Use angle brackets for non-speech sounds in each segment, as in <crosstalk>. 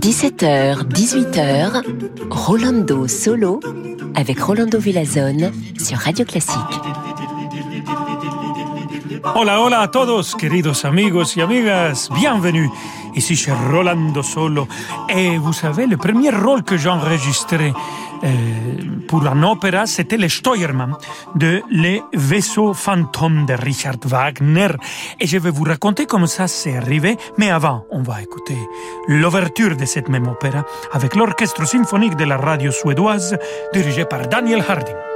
17h, 18h, Rolando Solo avec Rolando Villazone sur Radio Classique. Hola, hola a todos, queridos amigos y amigas, bienvenue. Ici chez Rolando Solo. Et vous savez, le premier rôle que j'ai enregistré euh, pour un opéra, c'était le Steuermann de Les vaisseaux fantômes de Richard Wagner. Et je vais vous raconter comment ça s'est arrivé. Mais avant, on va écouter l'ouverture de cette même opéra avec l'orchestre symphonique de la radio suédoise dirigé par Daniel Harding.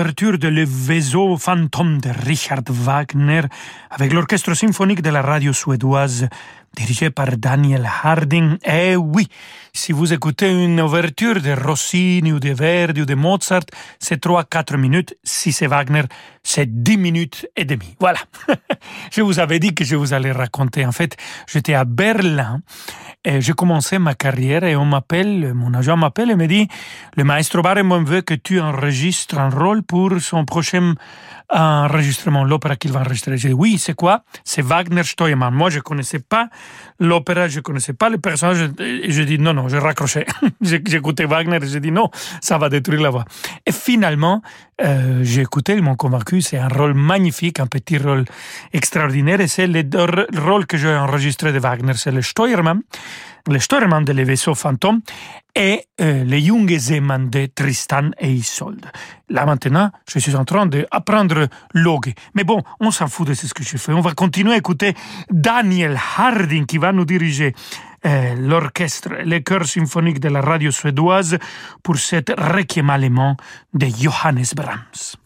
L'ouverture de Le Vaisseau fantôme de Richard Wagner avec l'orchestre symphonique de la radio suédoise dirigé par Daniel Harding. Eh oui, si vous écoutez une ouverture de Rossini ou de Verdi ou de Mozart, c'est 3-4 minutes. Si c'est Wagner, c'est 10 minutes et demie. Voilà. <laughs> je vous avais dit que je vous allais raconter. En fait, j'étais à Berlin et j'ai commencé ma carrière et on m'appelle, mon agent m'appelle et me dit, le maestro Barenboim veut que tu enregistres un rôle pour son prochain enregistrement, l'opéra qu'il va enregistrer. J'ai dit, oui, c'est quoi? C'est Wagner Steuermann. Moi, je connaissais pas l'opéra, je connaissais pas le personnage. Et j'ai dit, non, non, <laughs> j'ai raccroché. J'écoutais Wagner et j'ai dit, non, ça va détruire la voix. Et finalement, euh, j'ai écouté, ils m'ont convaincu, c'est un rôle magnifique, un petit rôle extraordinaire et c'est le rôle que j'ai enregistré de Wagner, c'est le Steuermann le Steuermann de les vaisseaux et euh, le Junge Seemann de Tristan et Isolde. Là maintenant, je suis en train d'apprendre l'ogue. Mais bon, on s'en fout de ce que je fais. On va continuer à écouter Daniel Harding qui va nous diriger euh, l'orchestre, le chœur symphonique de la radio suédoise pour cette requiem allemand de Johannes Brahms.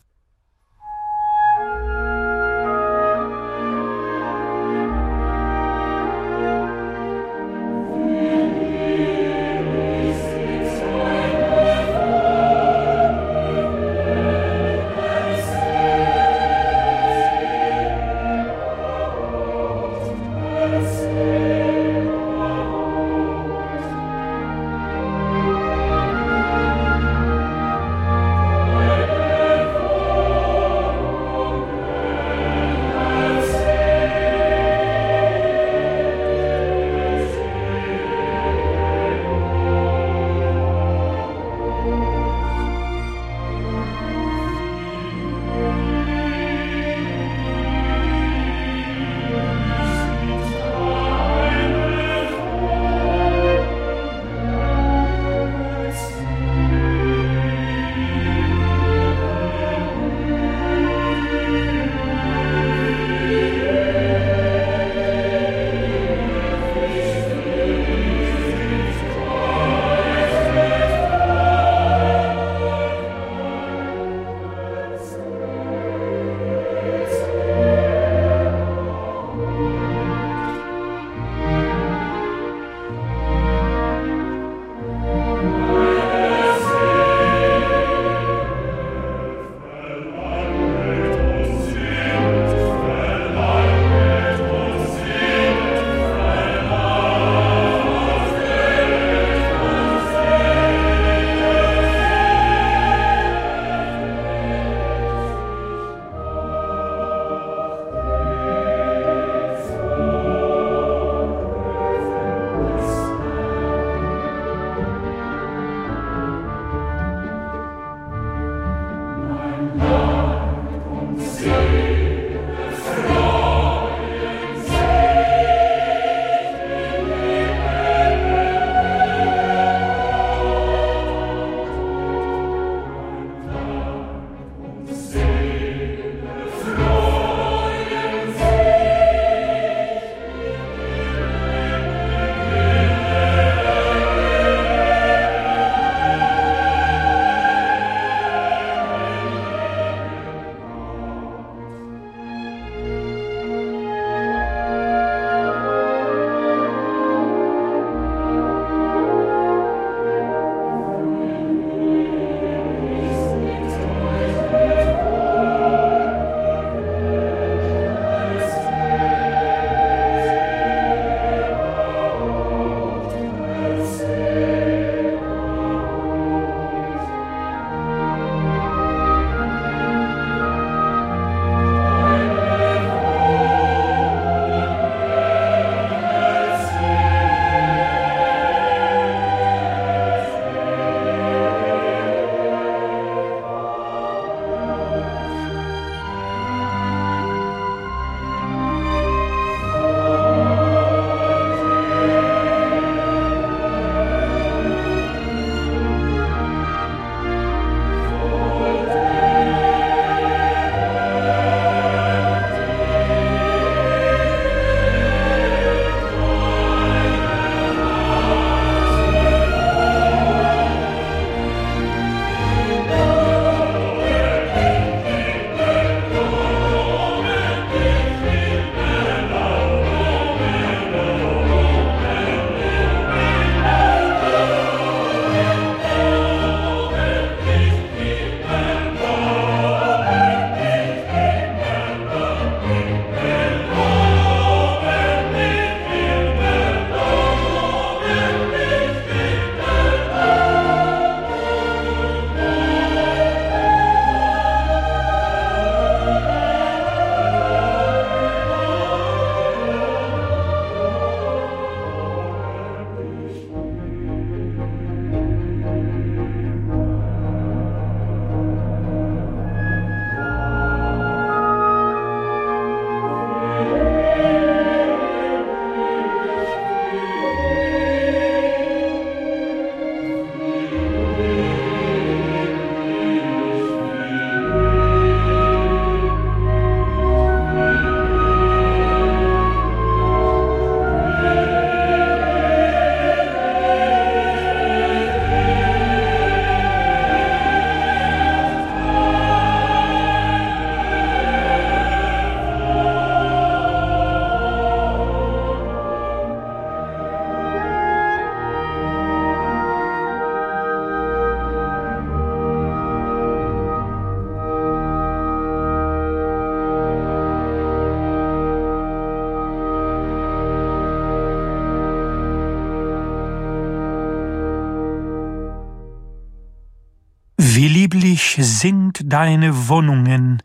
Deine Wohnungen?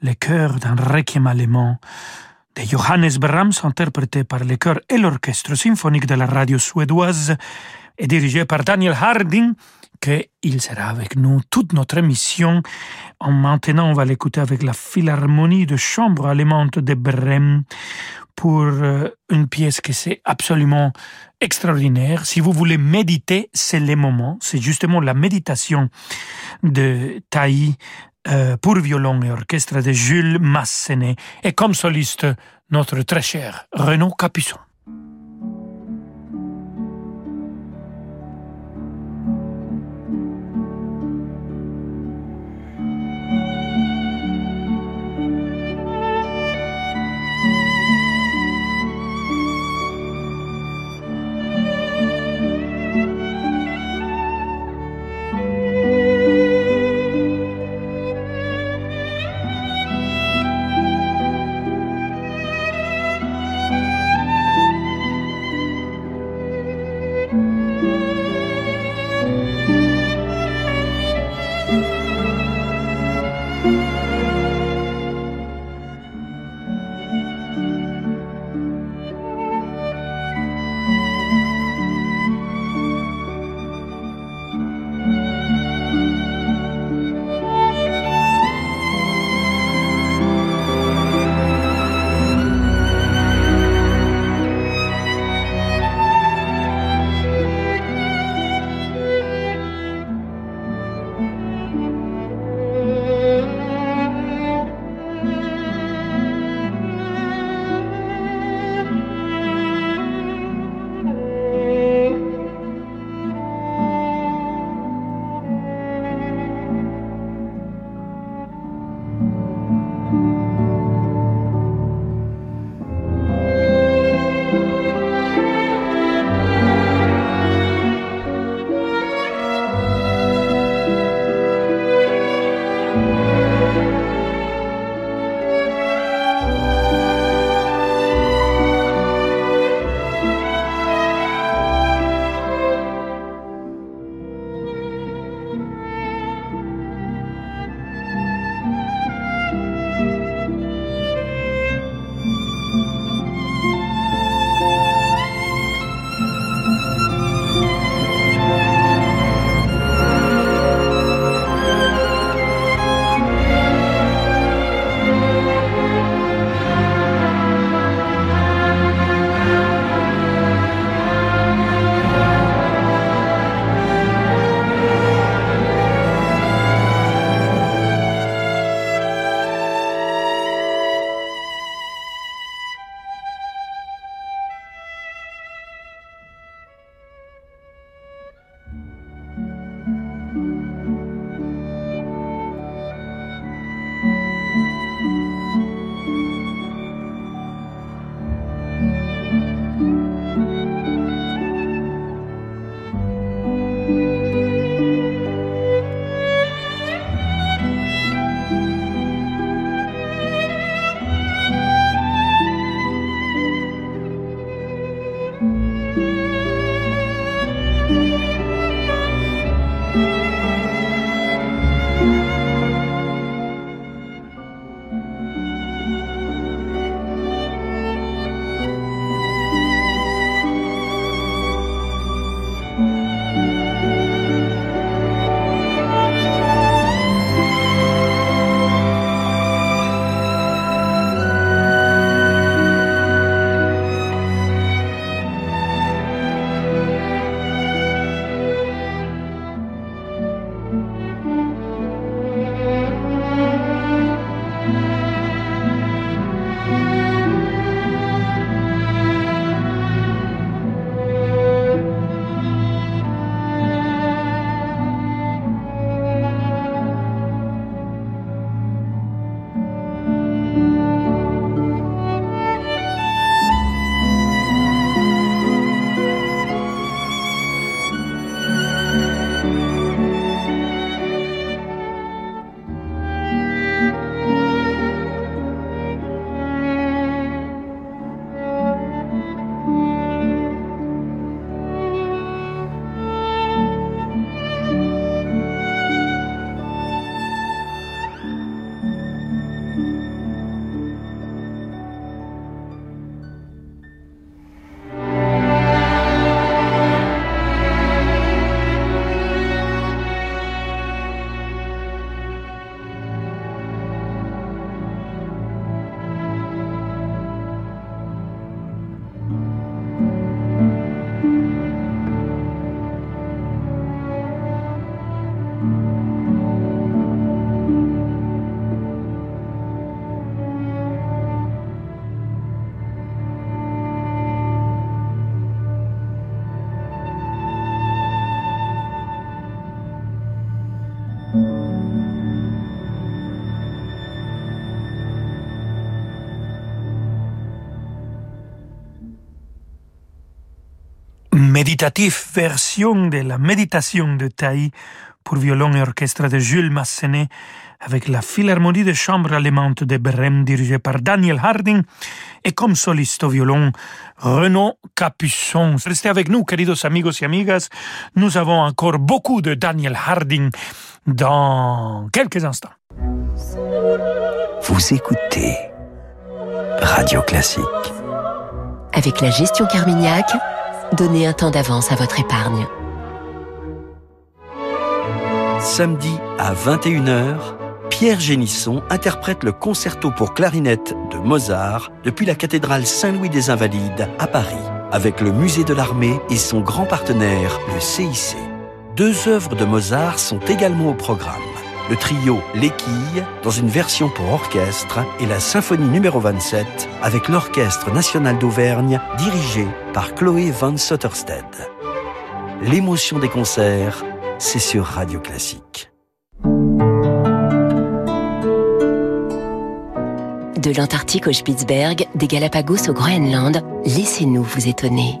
Le chœur d'un requiem allemand de Johannes Brahms, interprété par le chœur et l'orchestre symphonique de la radio suédoise et dirigé par Daniel Harding, qu'il sera avec nous toute notre émission. En maintenant, on va l'écouter avec la Philharmonie de chambre allemande de Brême pour euh, une pièce qui c'est absolument extraordinaire. Si vous voulez méditer, c'est le moment. C'est justement la méditation de Taï euh, pour violon et orchestre de Jules Massenet et comme soliste notre très cher Renaud Capuçon. Méditative version de la méditation de Taï pour violon et orchestre de Jules Massenet avec la Philharmonie de chambre allemande de Brême dirigée par Daniel Harding et comme soliste au violon Renaud Capuçon. Restez avec nous, queridos amigos y amigas. Nous avons encore beaucoup de Daniel Harding dans quelques instants. Vous écoutez Radio Classique. Avec la gestion Carmignac, donnez un temps d'avance à votre épargne. Samedi à 21h, Pierre Génisson interprète le concerto pour clarinette de Mozart depuis la cathédrale Saint-Louis des Invalides à Paris, avec le musée de l'armée et son grand partenaire, le CIC. Deux œuvres de Mozart sont également au programme. Le trio L'Équille, dans une version pour orchestre, et la symphonie numéro 27, avec l'Orchestre national d'Auvergne, dirigé par Chloé van Sottersted. L'émotion des concerts, c'est sur Radio Classique. De l'Antarctique au Spitzberg, des Galapagos au Groenland, laissez-nous vous étonner.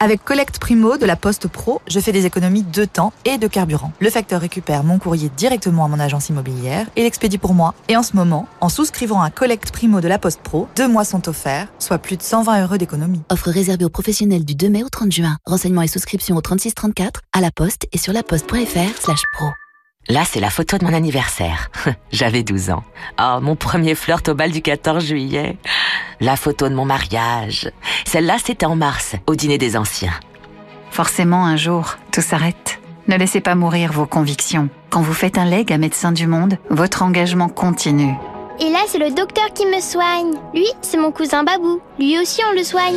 Avec Collect Primo de la Poste Pro, je fais des économies de temps et de carburant. Le facteur récupère mon courrier directement à mon agence immobilière et l'expédie pour moi. Et en ce moment, en souscrivant un Collect Primo de la Poste Pro, deux mois sont offerts, soit plus de 120 euros d'économie. Offre réservée aux professionnels du 2 mai au 30 juin. Renseignements et souscriptions au 3634, à la Poste et sur laposte.fr slash pro. Là, c'est la photo de mon anniversaire. <laughs> J'avais 12 ans. Oh, mon premier flirt au bal du 14 juillet. La photo de mon mariage. Celle-là, c'était en mars, au dîner des anciens. Forcément, un jour, tout s'arrête. Ne laissez pas mourir vos convictions. Quand vous faites un leg à Médecins du Monde, votre engagement continue. Et là, c'est le docteur qui me soigne. Lui, c'est mon cousin Babou. Lui aussi, on le soigne.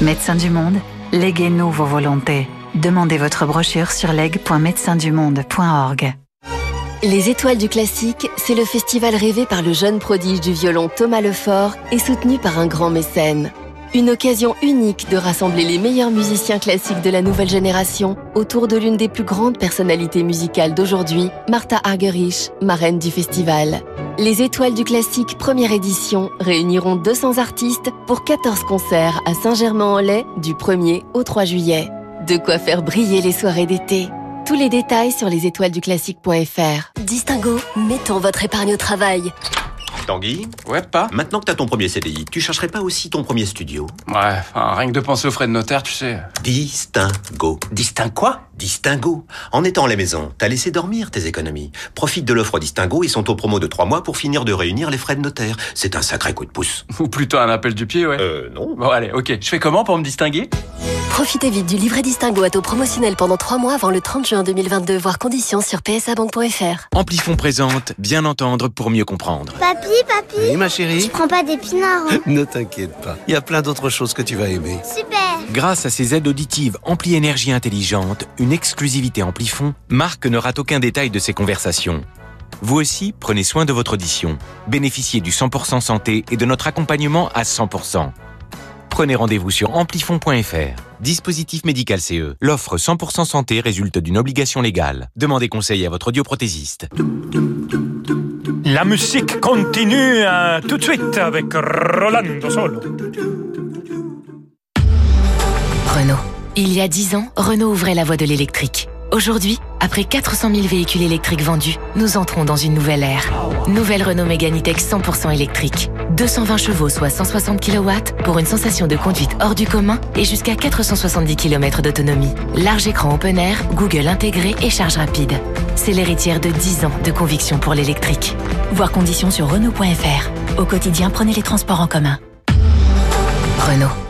Médecins du Monde, léguez-nous vos volontés. Demandez votre brochure sur leg.médecindumonde.org. Les Étoiles du Classique, c'est le festival rêvé par le jeune prodige du violon Thomas Lefort et soutenu par un grand mécène. Une occasion unique de rassembler les meilleurs musiciens classiques de la nouvelle génération autour de l'une des plus grandes personnalités musicales d'aujourd'hui, Martha Argerich, marraine du festival. Les Étoiles du Classique première édition réuniront 200 artistes pour 14 concerts à Saint-Germain-en-Laye du 1er au 3 juillet. De quoi faire briller les soirées d'été. Tous les détails sur lesétoilesduclassique.fr. Distingo, mettons votre épargne au travail. Tanguy Ouais, pas Maintenant que t'as ton premier CDI, tu chercherais pas aussi ton premier studio? Ouais, enfin, rien que de penser aux frais de notaire, tu sais. Distingo. Distingue quoi? Distingo. En étant à la maison, t'as laissé dormir tes économies. Profite de l'offre Distingo, ils sont au promo de 3 mois pour finir de réunir les frais de notaire. C'est un sacré coup de pouce. <laughs> Ou plutôt un appel du pied, ouais. Euh, non. Bon, allez, ok. Je fais comment pour me distinguer? Profitez vite du livret Distingo à taux promotionnel pendant 3 mois avant le 30 juin 2022, voire conditions sur psabank.fr. Amplifon présente Bien entendre pour mieux comprendre. Papi, papi Oui, ma chérie Tu prends pas d'épinards hein Ne t'inquiète pas, il y a plein d'autres choses que tu vas aimer. Super Grâce à ses aides auditives Ampli Énergie Intelligente, une exclusivité Amplifon, Marc ne rate aucun détail de ses conversations. Vous aussi, prenez soin de votre audition. Bénéficiez du 100% santé et de notre accompagnement à 100%. Prenez rendez-vous sur amplifon.fr. Dispositif médical CE. L'offre 100% santé résulte d'une obligation légale. Demandez conseil à votre audioprothésiste. La musique continue euh, tout de suite avec Rolando Solo. Renault. Il y a 10 ans, Renault ouvrait la voie de l'électrique. Aujourd'hui, après 400 000 véhicules électriques vendus, nous entrons dans une nouvelle ère. Nouvelle Renault Mégane E-Tech 100% électrique. 220 chevaux, soit 160 kW, pour une sensation de conduite hors du commun et jusqu'à 470 km d'autonomie. Large écran open air, Google intégré et charge rapide. C'est l'héritière de 10 ans de conviction pour l'électrique. Voir conditions sur Renault.fr. Au quotidien, prenez les transports en commun. Renault.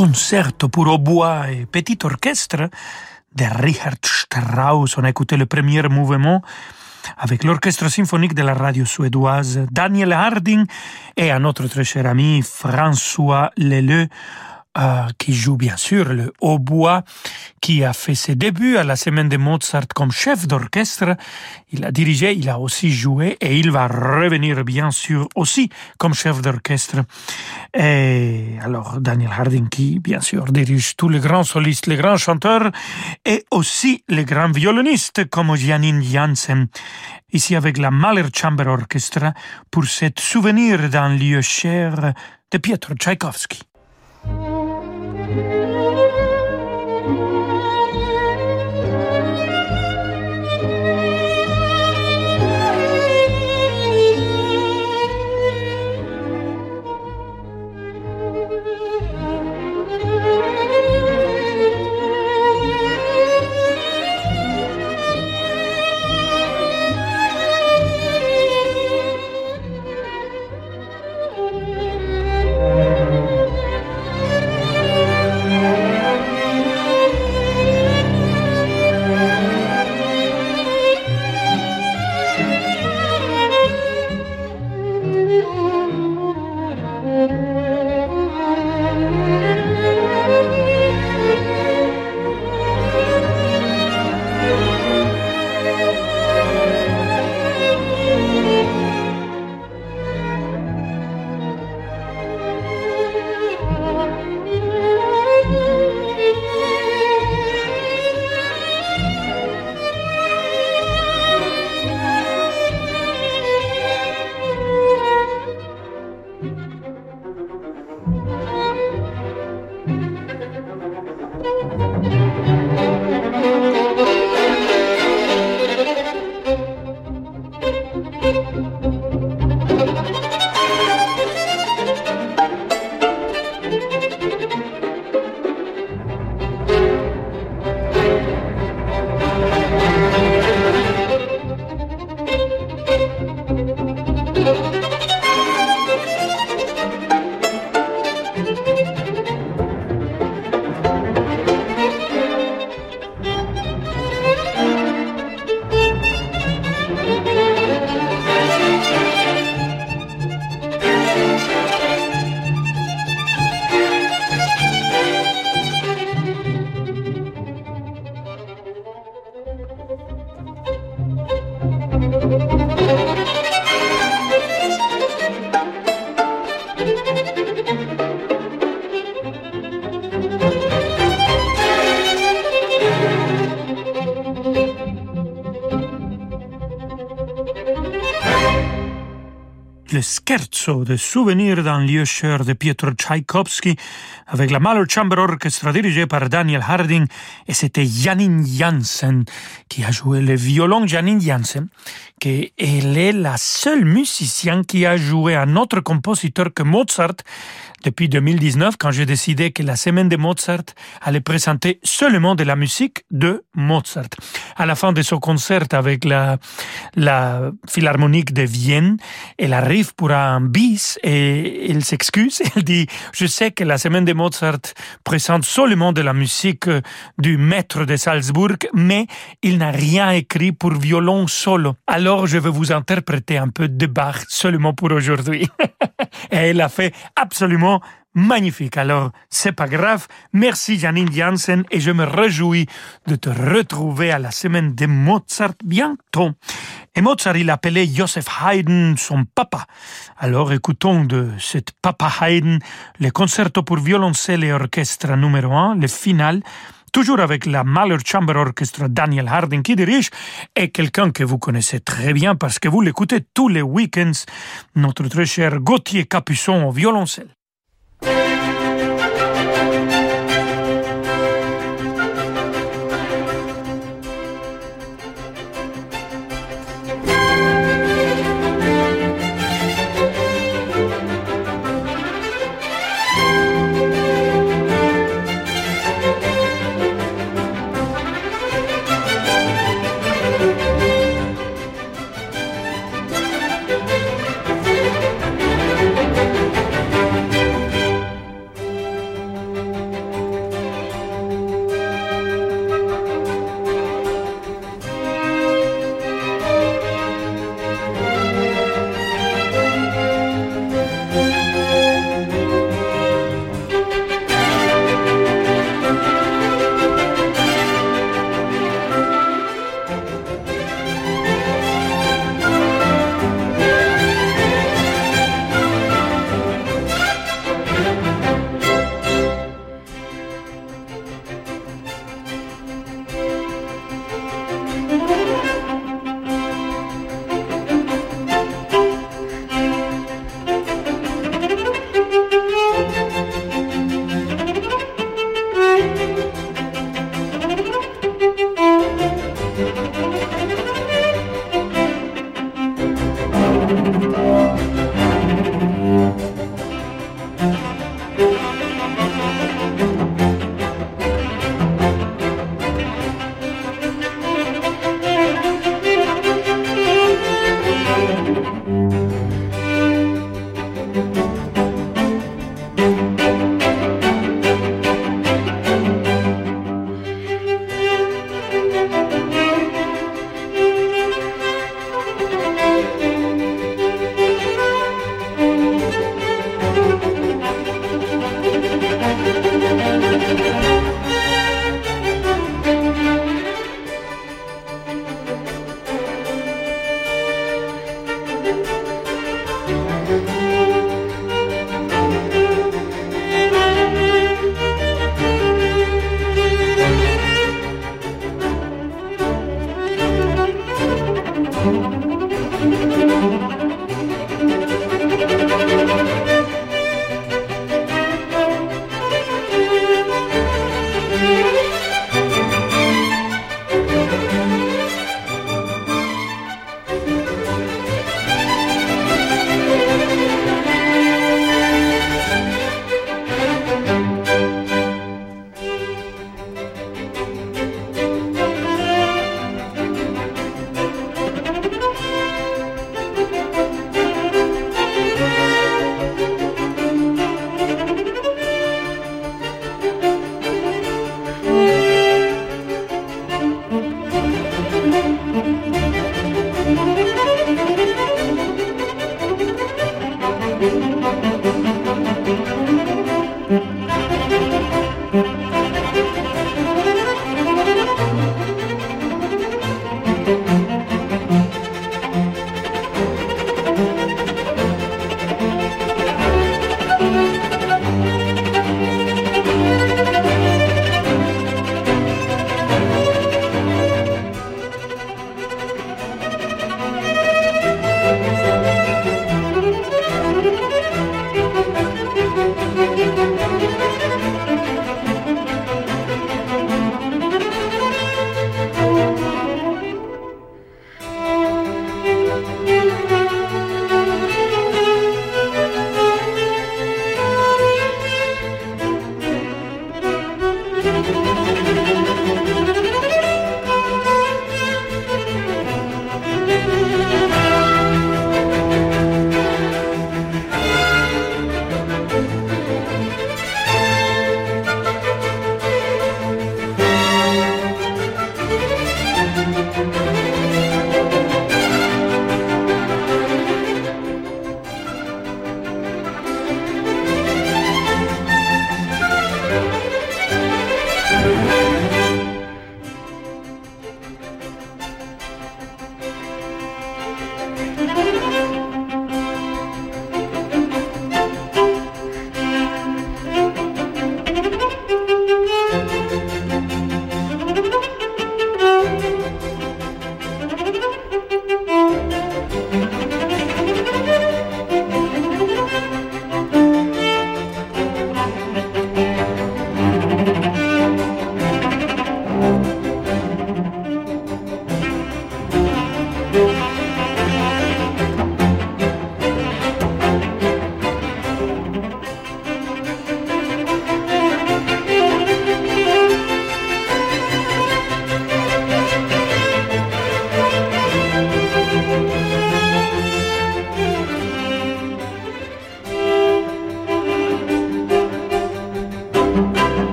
Concerto pour hautbois et petit orchestre de Richard Strauss. On a écouté le premier mouvement avec l'orchestre symphonique de la radio suédoise Daniel Harding et un autre très cher ami François Leleu euh, qui joue bien sûr le hautbois, qui a fait ses débuts à la semaine de Mozart comme chef d'orchestre. Il a dirigé, il a aussi joué et il va revenir bien sûr aussi comme chef d'orchestre. Et alors Daniel Harding qui bien sûr dirige tous les grands solistes, les grands chanteurs et aussi les grands violonistes comme Janine Janssen. Ici avec la Mahler Chamber Orchestra pour cet souvenir d'un lieu cher de Pietro Tchaïkovski. Le scherzo de souvenir d'un lieu cher de Pietro Tchaïkovski avec la Mahler Chamber Orchestra dirigée par Daniel Harding et c'était Janine Janssen qui a joué le violon. Janine Janssen, qui elle est la seule musicienne qui a joué un autre compositeur que Mozart depuis 2019 quand j'ai décidé que la semaine de Mozart allait présenter seulement de la musique de Mozart. À la fin de son concert avec la, Philharmonique de Vienne, elle arrive pour un bis et elle s'excuse. <laughs> Elle dit, je sais que la semaine de Mozart présente seulement de la musique du maître de Salzbourg, mais il n'a rien écrit pour violon solo. Alors je vais vous interpréter un peu de Bach seulement pour aujourd'hui. <laughs> et elle a fait absolument magnifique. Alors, c'est pas grave. Merci Janine Janssen et je me réjouis de te retrouver à la semaine de Mozart bientôt. Et Mozart, il appelait Joseph Haydn son papa. Alors, écoutons de cet papa Haydn le concerto pour violoncelle et orchestre numéro 1, le final, toujours avec la Mahler Chamber Orchestra Daniel Harding qui dirige, et quelqu'un que vous connaissez très bien parce que vous l'écoutez tous les week-ends, notre très cher Gauthier Capuçon au violoncelle.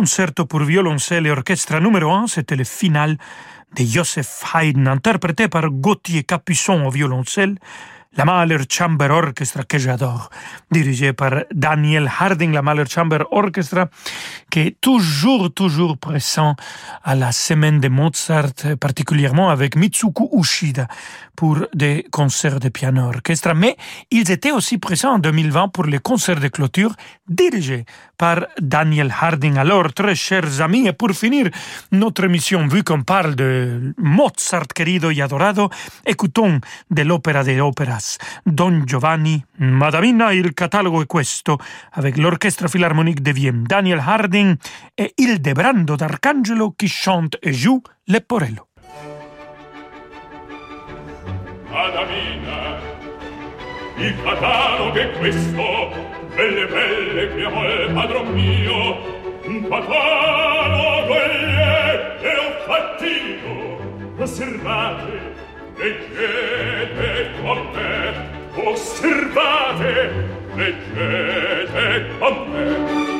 Concerto pour violoncelle et orchestre numéro 1, c'était le final de Joseph Haydn, interprété par Gauthier Capuçon au violoncelle, la Mahler Chamber Orchestra que j'adore, dirigée par Daniel Harding, la Mahler Chamber Orchestra, qui est toujours, toujours présent à la semaine de Mozart, particulièrement avec Mitsuko Ushida pour des concerts de piano orchestra. Mais ils étaient aussi présents en 2020 pour les concerts de clôture dirigés par Daniel Harding. Alors, très chers amis, et pour finir notre émission, vu qu'on parle de Mozart querido y adorado, écoutons de l'opéra de óperas Don Giovanni, Madamina, il catalogo è questo, avec l'Orchestre Philharmonique de Vienne, Daniel Harding et Ildebrando d'Arcangelo qui chante et joue Leporello. Madamina, il catalogo è questo, belle belle che vuol padron mio, un catalogo e ho fattino, osservate, leggete con me, osservate, leggete con me.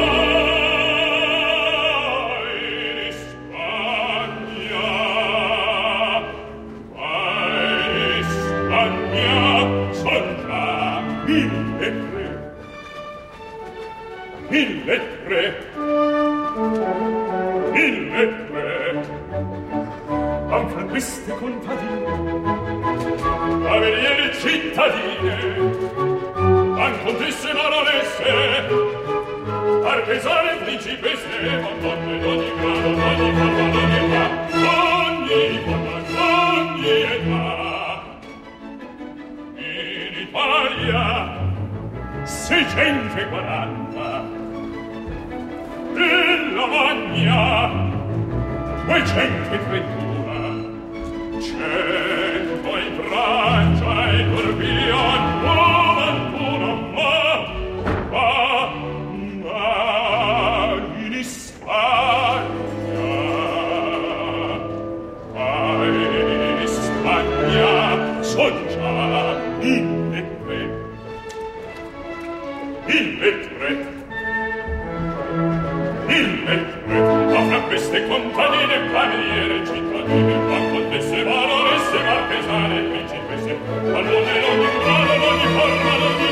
mille tre mille tre an queste contadine averiere cittadine an contesse baronesse artesane principesse donne d'ogni grado d'ogni forma d'ogni età ogni forma ogni età in Italia seicento e quaranta Bologna. 233 Quante se valore se marchesane, principesse, al mondo non di un grado, non di forma, non di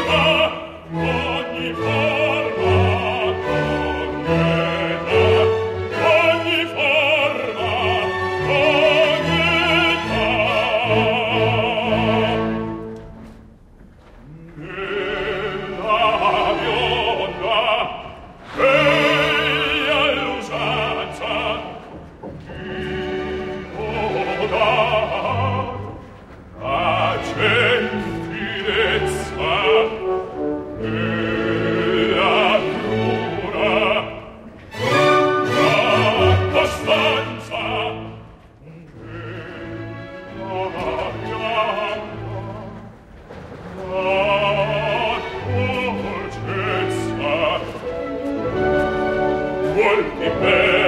sol di pe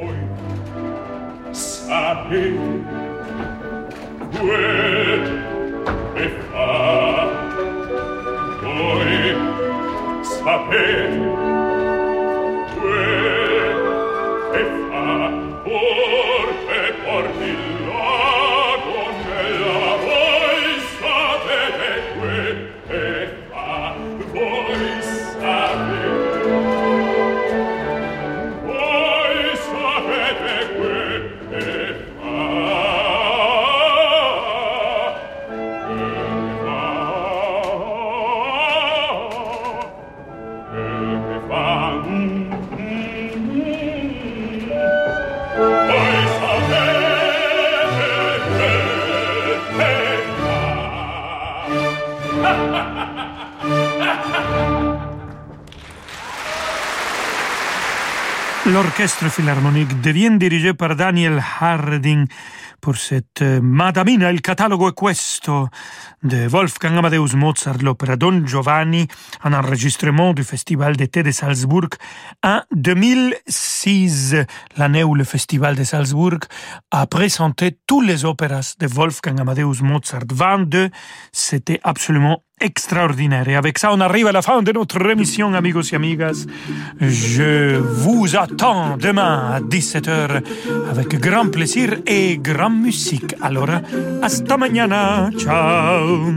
voi. Sapete quel che fa voi sapete L'orchestre philharmonique devient dirigé par Daniel Harding pour cette euh, Madamina, il catalogo è questo de Wolfgang Amadeus Mozart, l'opéra Don Giovanni, un enregistrement du Festival d'été de Salzbourg en 2006, l'année où le Festival de Salzbourg a présenté tous les opéras de Wolfgang Amadeus Mozart. 22, c'était absolument extraordinaire. Et avec ça, on arrive à la fin de notre émission, amigos et amigas. Je vous attends demain à 17h avec grand plaisir et grande musique. Alors, hasta mañana. Ciao.